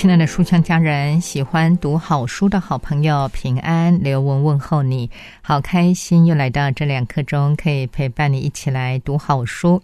亲爱的书香家人，喜欢读好书的好朋友，平安，刘文问候你，好开心又来到这两刻钟，可以陪伴你一起来读好书。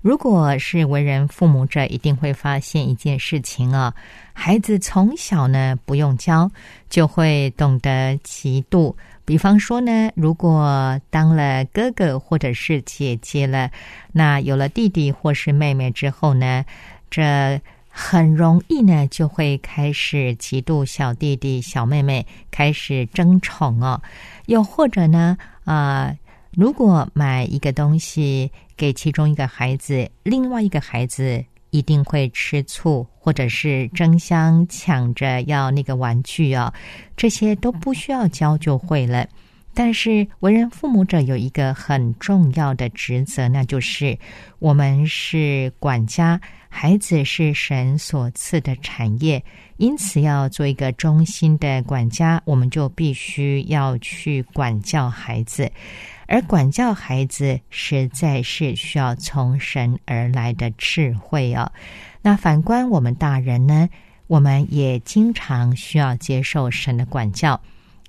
如果是为人父母者，一定会发现一件事情啊，孩子从小呢不用教，就会懂得嫉妒。比方说呢，如果当了哥哥或者是姐姐了，那有了弟弟或是妹妹之后呢，这。很容易呢，就会开始嫉妒小弟弟、小妹妹，开始争宠哦。又或者呢，啊，如果买一个东西给其中一个孩子，另外一个孩子一定会吃醋，或者是争相抢着要那个玩具哦。这些都不需要教就会了。但是为人父母者有一个很重要的职责，那就是我们是管家。孩子是神所赐的产业，因此要做一个忠心的管家，我们就必须要去管教孩子。而管教孩子，实在是需要从神而来的智慧哦。那反观我们大人呢，我们也经常需要接受神的管教，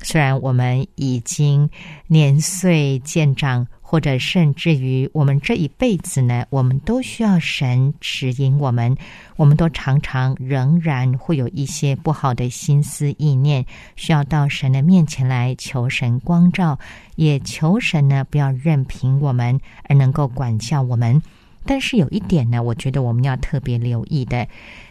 虽然我们已经年岁渐长。或者甚至于我们这一辈子呢，我们都需要神指引我们，我们都常常仍然会有一些不好的心思意念，需要到神的面前来求神光照，也求神呢不要任凭我们，而能够管教我们。但是有一点呢，我觉得我们要特别留意的，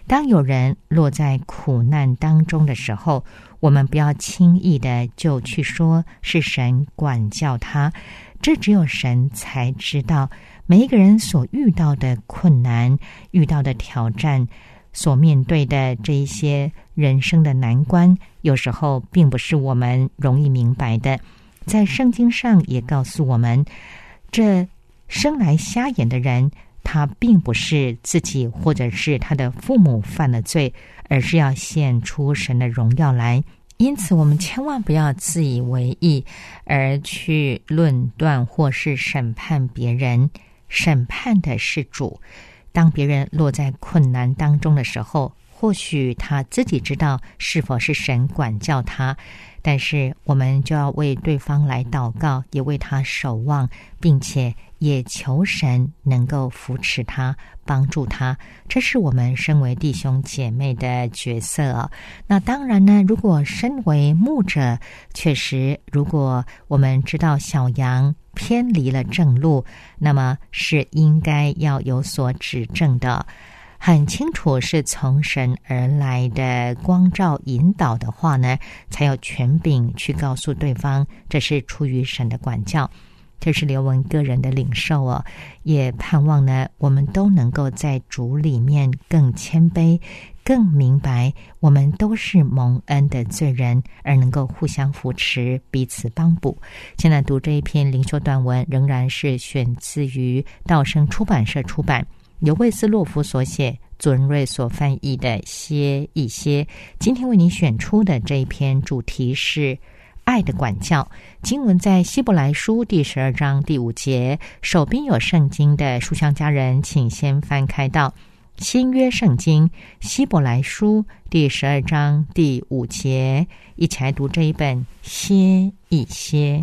当有人落在苦难当中的时候，我们不要轻易的就去说是神管教他。这只有神才知道，每一个人所遇到的困难、遇到的挑战、所面对的这一些人生的难关，有时候并不是我们容易明白的。在圣经上也告诉我们，这生来瞎眼的人，他并不是自己或者是他的父母犯了罪，而是要显出神的荣耀来。因此，我们千万不要自以为意而去论断或是审判别人。审判的是主。当别人落在困难当中的时候，或许他自己知道是否是神管教他，但是我们就要为对方来祷告，也为他守望，并且。也求神能够扶持他，帮助他，这是我们身为弟兄姐妹的角色。那当然呢，如果身为牧者，确实，如果我们知道小羊偏离了正路，那么是应该要有所指正的，很清楚是从神而来的光照引导的话呢，才有权柄去告诉对方，这是出于神的管教。这是刘文个人的领受哦，也盼望呢，我们都能够在主里面更谦卑、更明白，我们都是蒙恩的罪人，而能够互相扶持、彼此帮补。现在读这一篇灵修短文，仍然是选自于道生出版社出版，由魏斯洛夫所写，祖仁瑞所翻译的《歇一歇》。今天为你选出的这一篇主题是。爱的管教经文在希伯来书第十二章第五节。手边有圣经的书香家人，请先翻开到新约圣经希伯来书第十二章第五节，一起来读这一本歇一歇。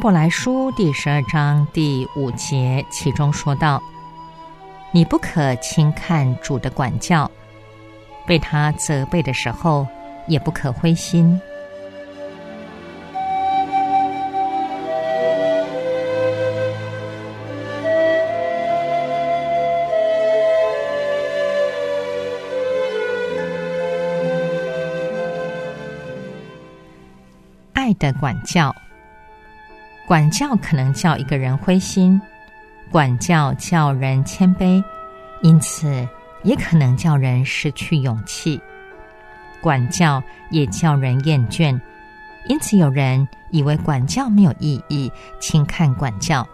伯来书第十二章第五节，其中说道：“你不可轻看主的管教，被他责备的时候，也不可灰心。爱的管教，管教可能叫一个人灰心。管教叫人谦卑，因此也可能叫人失去勇气；管教也叫人厌倦，因此有人以为管教没有意义，轻看管教。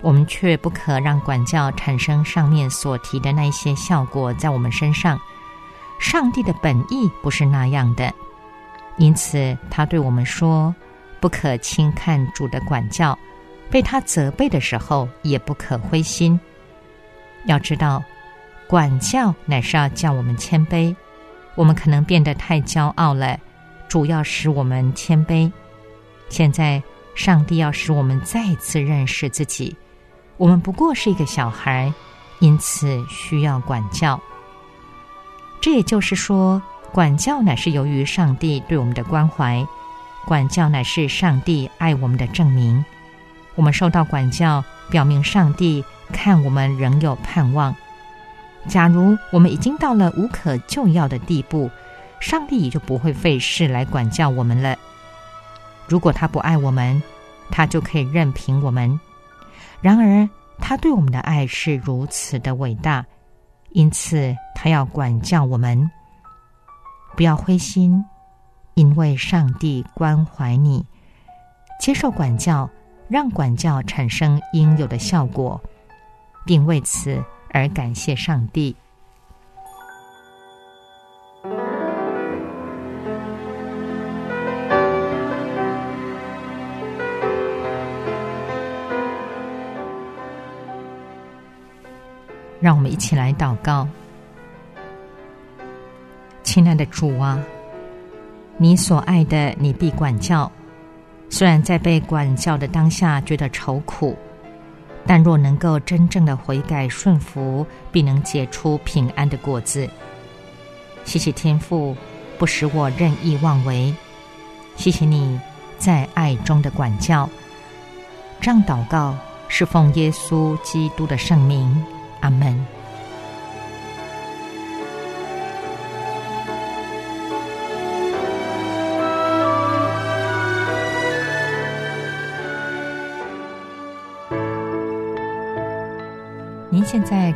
我们却不可让管教产生上面所提的那些效果在我们身上。上帝的本意不是那样的，因此他对我们说：“不可轻看主的管教。”被他责备的时候，也不可灰心。要知道，管教乃是要叫我们谦卑。我们可能变得太骄傲了，主要使我们谦卑。现在，上帝要使我们再次认识自己。我们不过是一个小孩，因此需要管教。这也就是说，管教乃是由于上帝对我们的关怀，管教乃是上帝爱我们的证明。我们受到管教，表明上帝看我们仍有盼望。假如我们已经到了无可救药的地步，上帝也就不会费事来管教我们了。如果他不爱我们，他就可以任凭我们。然而，他对我们的爱是如此的伟大，因此他要管教我们。不要灰心，因为上帝关怀你，接受管教。让管教产生应有的效果，并为此而感谢上帝。让我们一起来祷告，亲爱的主啊，你所爱的，你必管教。虽然在被管教的当下觉得愁苦，但若能够真正的悔改顺服，必能结出平安的果子。谢谢天父，不使我任意妄为。谢谢你在爱中的管教。这样祷告是奉耶稣基督的圣名，阿门。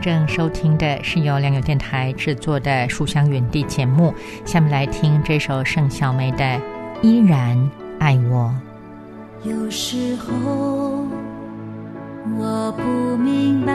正收听的是由良友电台制作的《书香园地》节目，下面来听这首盛小梅的《依然爱我》。有时候我不明白，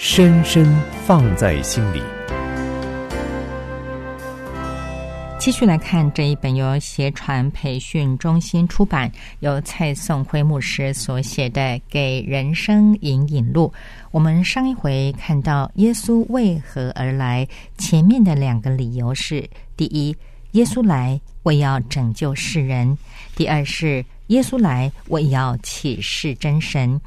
深深放在心里。继续来看这一本由协传培训中心出版、由蔡颂辉牧师所写的《给人生引引路》。我们上一回看到耶稣为何而来，前面的两个理由是：第一，耶稣来为要拯救世人；第二是耶稣来为要启示真神。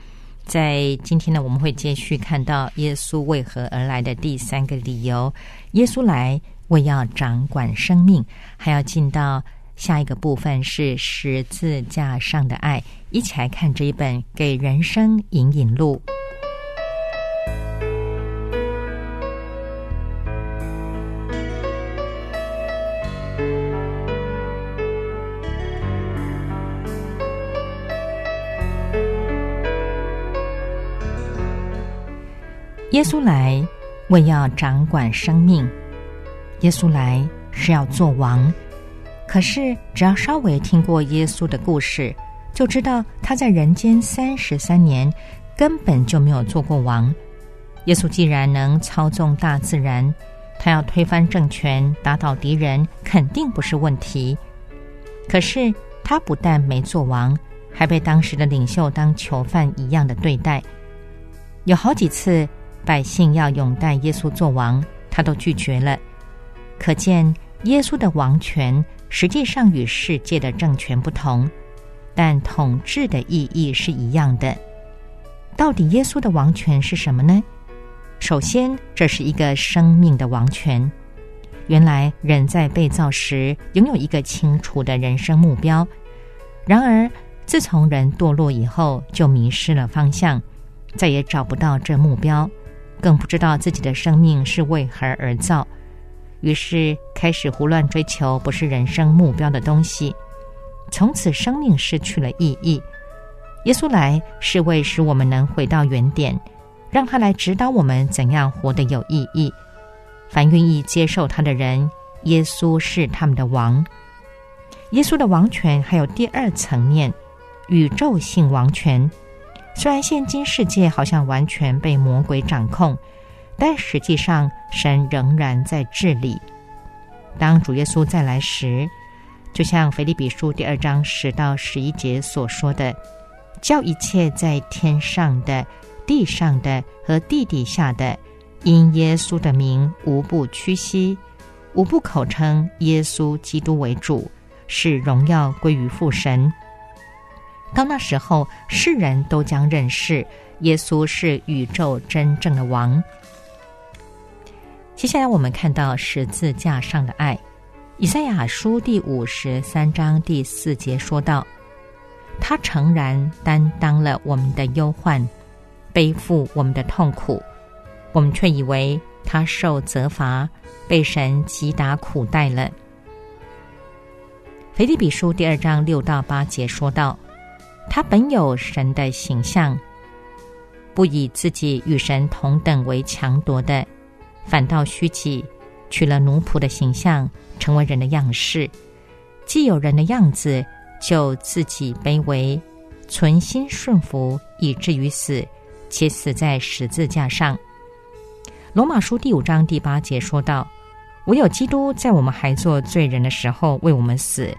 在今天呢，我们会继续看到耶稣为何而来的第三个理由：耶稣来。为要掌管生命，还要进到下一个部分是十字架上的爱。一起来看这一本《给人生引引路》。耶稣来，为要掌管生命。耶稣来是要做王，可是只要稍微听过耶稣的故事，就知道他在人间三十三年根本就没有做过王。耶稣既然能操纵大自然，他要推翻政权、打倒敌人，肯定不是问题。可是他不但没做王，还被当时的领袖当囚犯一样的对待。有好几次百姓要拥戴耶稣做王，他都拒绝了。可见，耶稣的王权实际上与世界的政权不同，但统治的意义是一样的。到底耶稣的王权是什么呢？首先，这是一个生命的王权。原来，人在被造时拥有一个清楚的人生目标，然而自从人堕落以后，就迷失了方向，再也找不到这目标，更不知道自己的生命是为何而造。于是开始胡乱追求不是人生目标的东西，从此生命失去了意义。耶稣来是为使我们能回到原点，让他来指导我们怎样活得有意义。凡愿意接受他的人，耶稣是他们的王。耶稣的王权还有第二层面，宇宙性王权。虽然现今世界好像完全被魔鬼掌控。但实际上，神仍然在治理。当主耶稣再来时，就像腓立比书第二章十到十一节所说的：“叫一切在天上的、地上的和地底下的，因耶稣的名，无不屈膝，无不口称耶稣基督为主，使荣耀归于父神。”到那时候，世人都将认识耶稣是宇宙真正的王。接下来，我们看到十字架上的爱。以赛亚书第五十三章第四节说道：“他诚然担当了我们的忧患，背负我们的痛苦，我们却以为他受责罚，被神击打苦待了。”腓立比书第二章六到八节说道：“他本有神的形象，不以自己与神同等为强夺的。”反倒虚己，取了奴仆的形象，成为人的样式。既有人的样子，就自己卑微，存心顺服，以至于死，且死在十字架上。罗马书第五章第八节说道：“唯有基督在我们还做罪人的时候为我们死，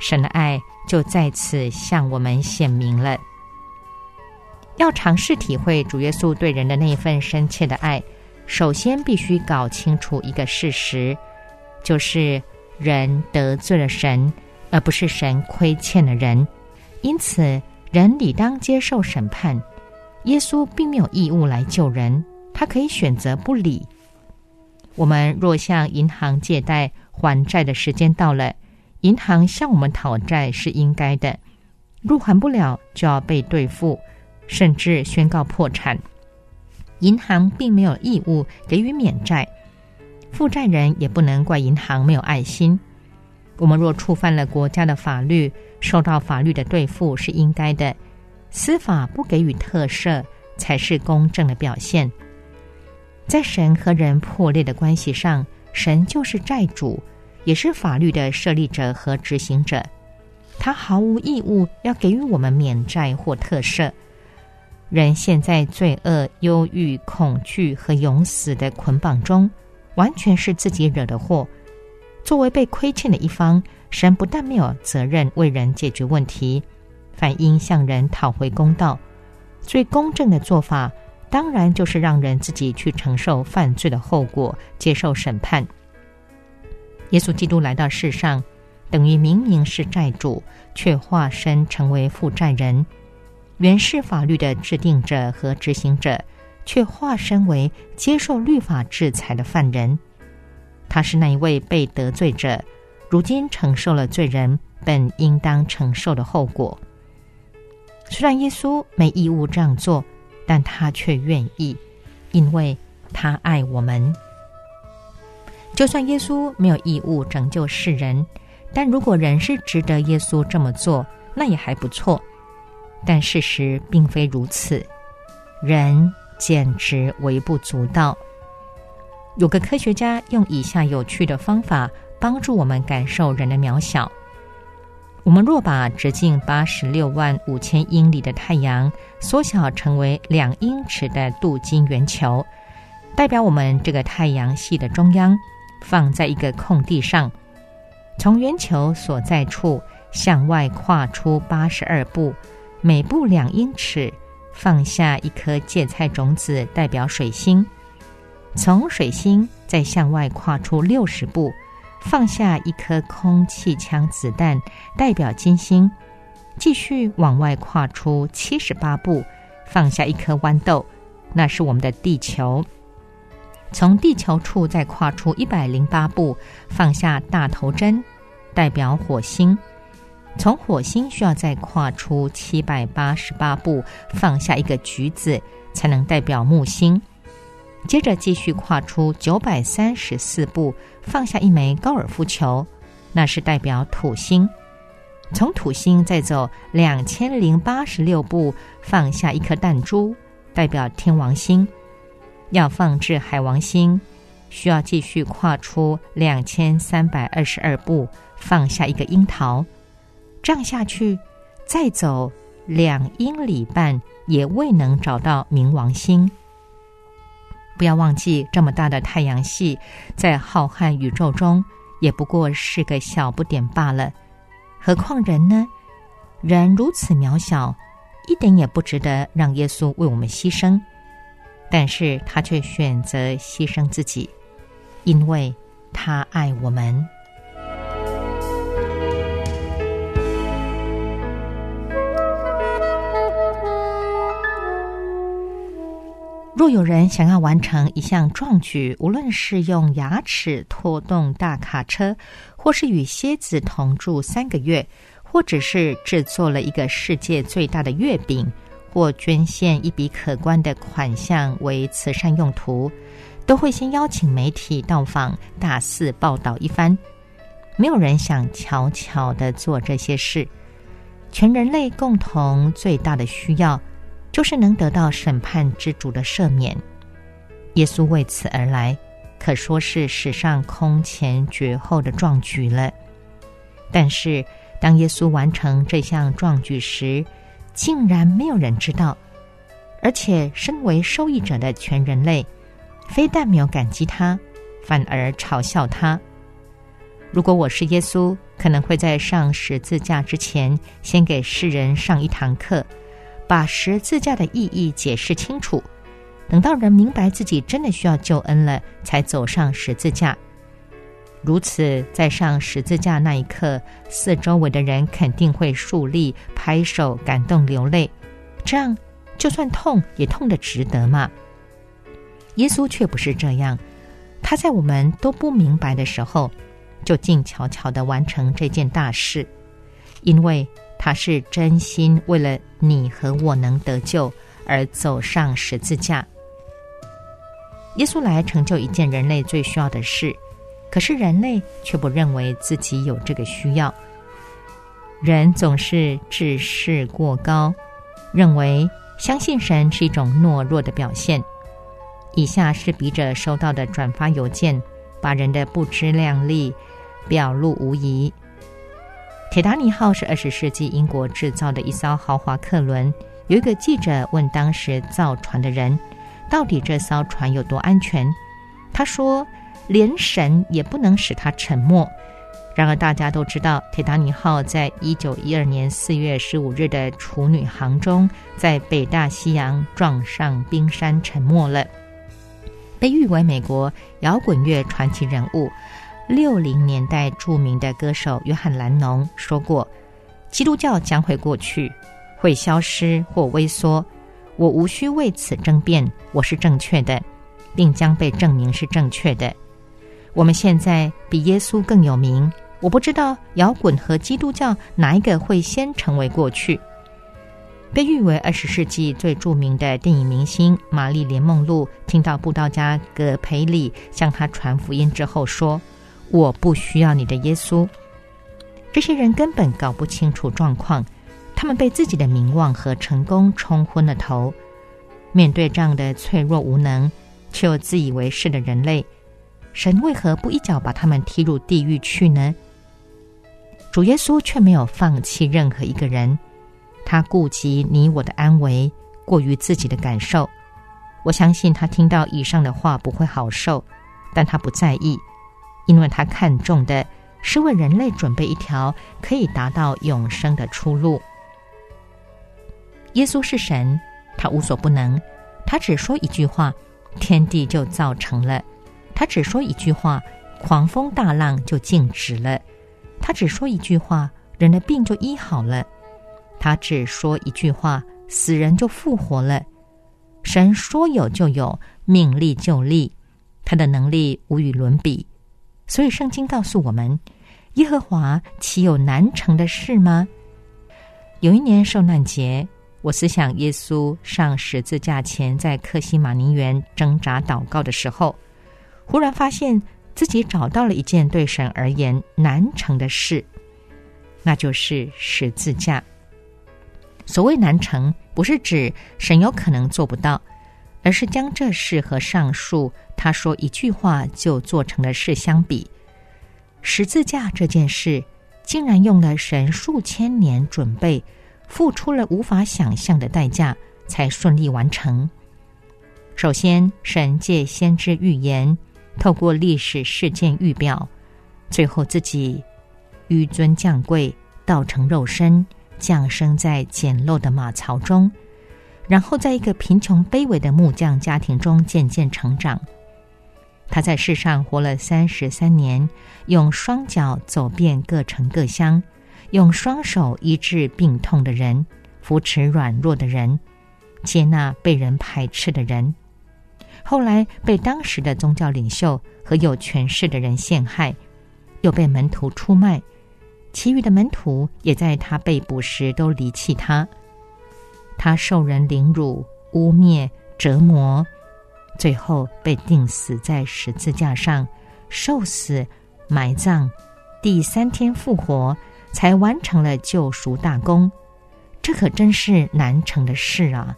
神的爱就在此向我们显明了。”要尝试体会主耶稣对人的那一份深切的爱。首先，必须搞清楚一个事实，就是人得罪了神，而不是神亏欠了人。因此，人理当接受审判。耶稣并没有义务来救人，他可以选择不理。我们若向银行借贷还债的时间到了，银行向我们讨债是应该的。入还不了，就要被兑付，甚至宣告破产。银行并没有义务给予免债，负债人也不能怪银行没有爱心。我们若触犯了国家的法律，受到法律的对付是应该的。司法不给予特赦，才是公正的表现。在神和人破裂的关系上，神就是债主，也是法律的设立者和执行者。他毫无义务要给予我们免债或特赦。人陷在罪恶、忧郁、恐惧和永死的捆绑中，完全是自己惹的祸。作为被亏欠的一方，神不但没有责任为人解决问题，反应向人讨回公道。最公正的做法，当然就是让人自己去承受犯罪的后果，接受审判。耶稣基督来到世上，等于明明是债主，却化身成为负债人。原是法律的制定者和执行者，却化身为接受律法制裁的犯人。他是那一位被得罪者，如今承受了罪人本应当承受的后果。虽然耶稣没义务这样做，但他却愿意，因为他爱我们。就算耶稣没有义务拯救世人，但如果人是值得耶稣这么做，那也还不错。但事实并非如此，人简直微不足道。有个科学家用以下有趣的方法帮助我们感受人的渺小：我们若把直径八十六万五千英里的太阳缩小成为两英尺的镀金圆球，代表我们这个太阳系的中央，放在一个空地上，从圆球所在处向外跨出八十二步。每步两英尺，放下一颗芥菜种子，代表水星；从水星再向外跨出六十步，放下一颗空气枪子弹，代表金星；继续往外跨出七十八步，放下一颗豌豆，那是我们的地球；从地球处再跨出一百零八步，放下大头针，代表火星。从火星需要再跨出七百八十八步，放下一个橘子，才能代表木星。接着继续跨出九百三十四步，放下一枚高尔夫球，那是代表土星。从土星再走两千零八十六步，放下一颗弹珠，代表天王星。要放置海王星，需要继续跨出两千三百二十二步，放下一个樱桃。这样下去，再走两英里半也未能找到冥王星。不要忘记，这么大的太阳系，在浩瀚宇宙中也不过是个小不点罢了。何况人呢？人如此渺小，一点也不值得让耶稣为我们牺牲。但是他却选择牺牲自己，因为他爱我们。若有人想要完成一项壮举，无论是用牙齿拖动大卡车，或是与蝎子同住三个月，或者是制作了一个世界最大的月饼，或捐献一笔可观的款项为慈善用途，都会先邀请媒体到访，大肆报道一番。没有人想悄悄的做这些事。全人类共同最大的需要。就是能得到审判之主的赦免，耶稣为此而来，可说是史上空前绝后的壮举了。但是，当耶稣完成这项壮举时，竟然没有人知道，而且身为受益者的全人类，非但没有感激他，反而嘲笑他。如果我是耶稣，可能会在上十字架之前，先给世人上一堂课。把十字架的意义解释清楚，等到人明白自己真的需要救恩了，才走上十字架。如此，在上十字架那一刻，四周围的人肯定会竖立、拍手、感动、流泪。这样，就算痛，也痛得值得嘛。耶稣却不是这样，他在我们都不明白的时候，就静悄悄的完成这件大事，因为。他是真心为了你和我能得救而走上十字架，耶稣来成就一件人类最需要的事，可是人类却不认为自己有这个需要。人总是自视过高，认为相信神是一种懦弱的表现。以下是笔者收到的转发邮件，把人的不知量力表露无遗。铁达尼号是二十世纪英国制造的一艘豪华客轮。有一个记者问当时造船的人：“到底这艘船有多安全？”他说：“连神也不能使他沉默。”然而，大家都知道，铁达尼号在一九一二年四月十五日的处女航中，在北大西洋撞上冰山沉没了。被誉为美国摇滚乐传奇人物、六零年代著名的歌手约翰·兰农说过：“基督教将会过去，会消失或微缩。我无需为此争辩，我是正确的，并将被证明是正确的。我们现在比耶稣更有名。”我不知道摇滚和基督教哪一个会先成为过去。被誉为二十世纪最著名的电影明星玛丽莲·梦露，听到布道家葛培里向他传福音之后说：“我不需要你的耶稣。”这些人根本搞不清楚状况，他们被自己的名望和成功冲昏了头。面对这样的脆弱无能却又自以为是的人类，神为何不一脚把他们踢入地狱去呢？主耶稣却没有放弃任何一个人，他顾及你我的安危，过于自己的感受。我相信他听到以上的话不会好受，但他不在意，因为他看重的是为人类准备一条可以达到永生的出路。耶稣是神，他无所不能，他只说一句话，天地就造成了；他只说一句话，狂风大浪就静止了。他只说一句话，人的病就医好了；他只说一句话，死人就复活了。神说有就有，命立就立，他的能力无与伦比。所以圣经告诉我们：耶和华岂有难成的事吗？有一年受难节，我思想耶稣上十字架前在克西马尼园挣扎祷告的时候，忽然发现。自己找到了一件对神而言难成的事，那就是十字架。所谓难成，不是指神有可能做不到，而是将这事和上述他说一句话就做成的事相比，十字架这件事竟然用了神数千年准备，付出了无法想象的代价，才顺利完成。首先，神借先知预言。透过历史事件预表，最后自己纡尊降贵，道成肉身，降生在简陋的马槽中，然后在一个贫穷卑微的木匠家庭中渐渐成长。他在世上活了三十三年，用双脚走遍各城各乡，用双手医治病痛的人，扶持软弱的人，接纳被人排斥的人。后来被当时的宗教领袖和有权势的人陷害，又被门徒出卖，其余的门徒也在他被捕时都离弃他。他受人凌辱、污蔑、折磨，最后被钉死在十字架上，受死、埋葬，第三天复活，才完成了救赎大功。这可真是难成的事啊！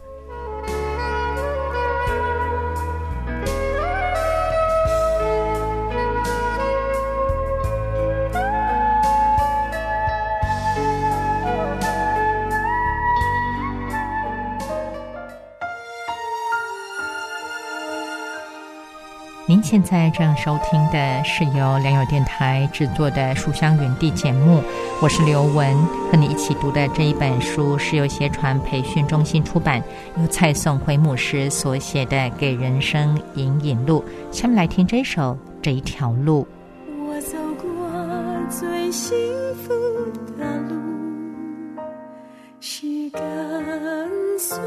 现在正收听的是由良友电台制作的《书香园地》节目，我是刘雯，和你一起读的这一本书是由协传培训中心出版，由蔡颂辉牧师所写的《给人生引引路》。下面来听这首《这一条路》。我走过最幸福的路，是跟随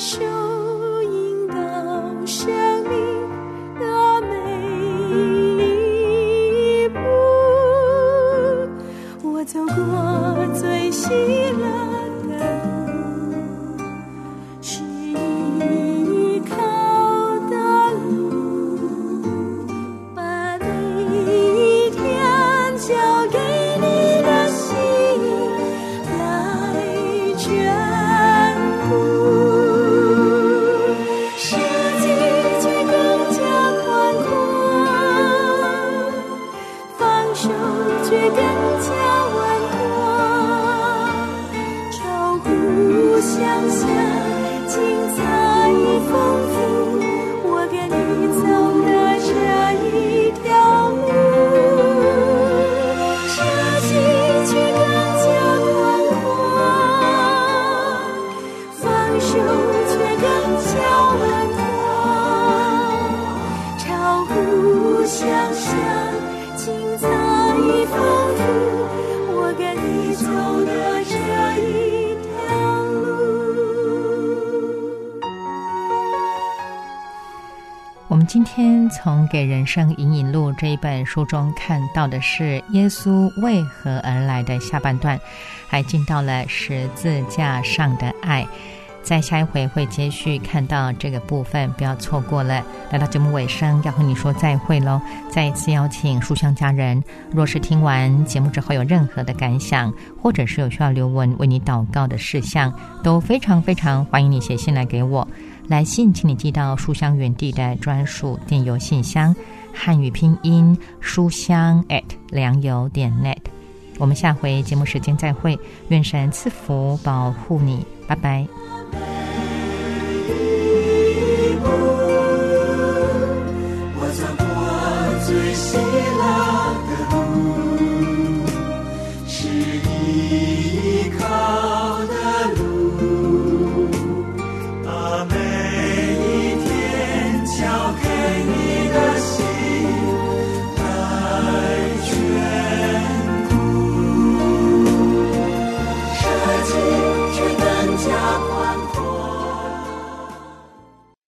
的给人生引引路》这一本书中看到的是耶稣为何而来的下半段，还进到了十字架上的爱。在下一回会接续看到这个部分，不要错过了。来到节目尾声，要和你说再会喽！再一次邀请书香家人，若是听完节目之后有任何的感想，或者是有需要留文为你祷告的事项，都非常非常欢迎你写信来给我。来信请你寄到书香园地的专属电邮信箱，汉语拼音书香 at 良友点 net。我们下回节目时间再会，愿神赐福保护你，拜拜。我走过最心。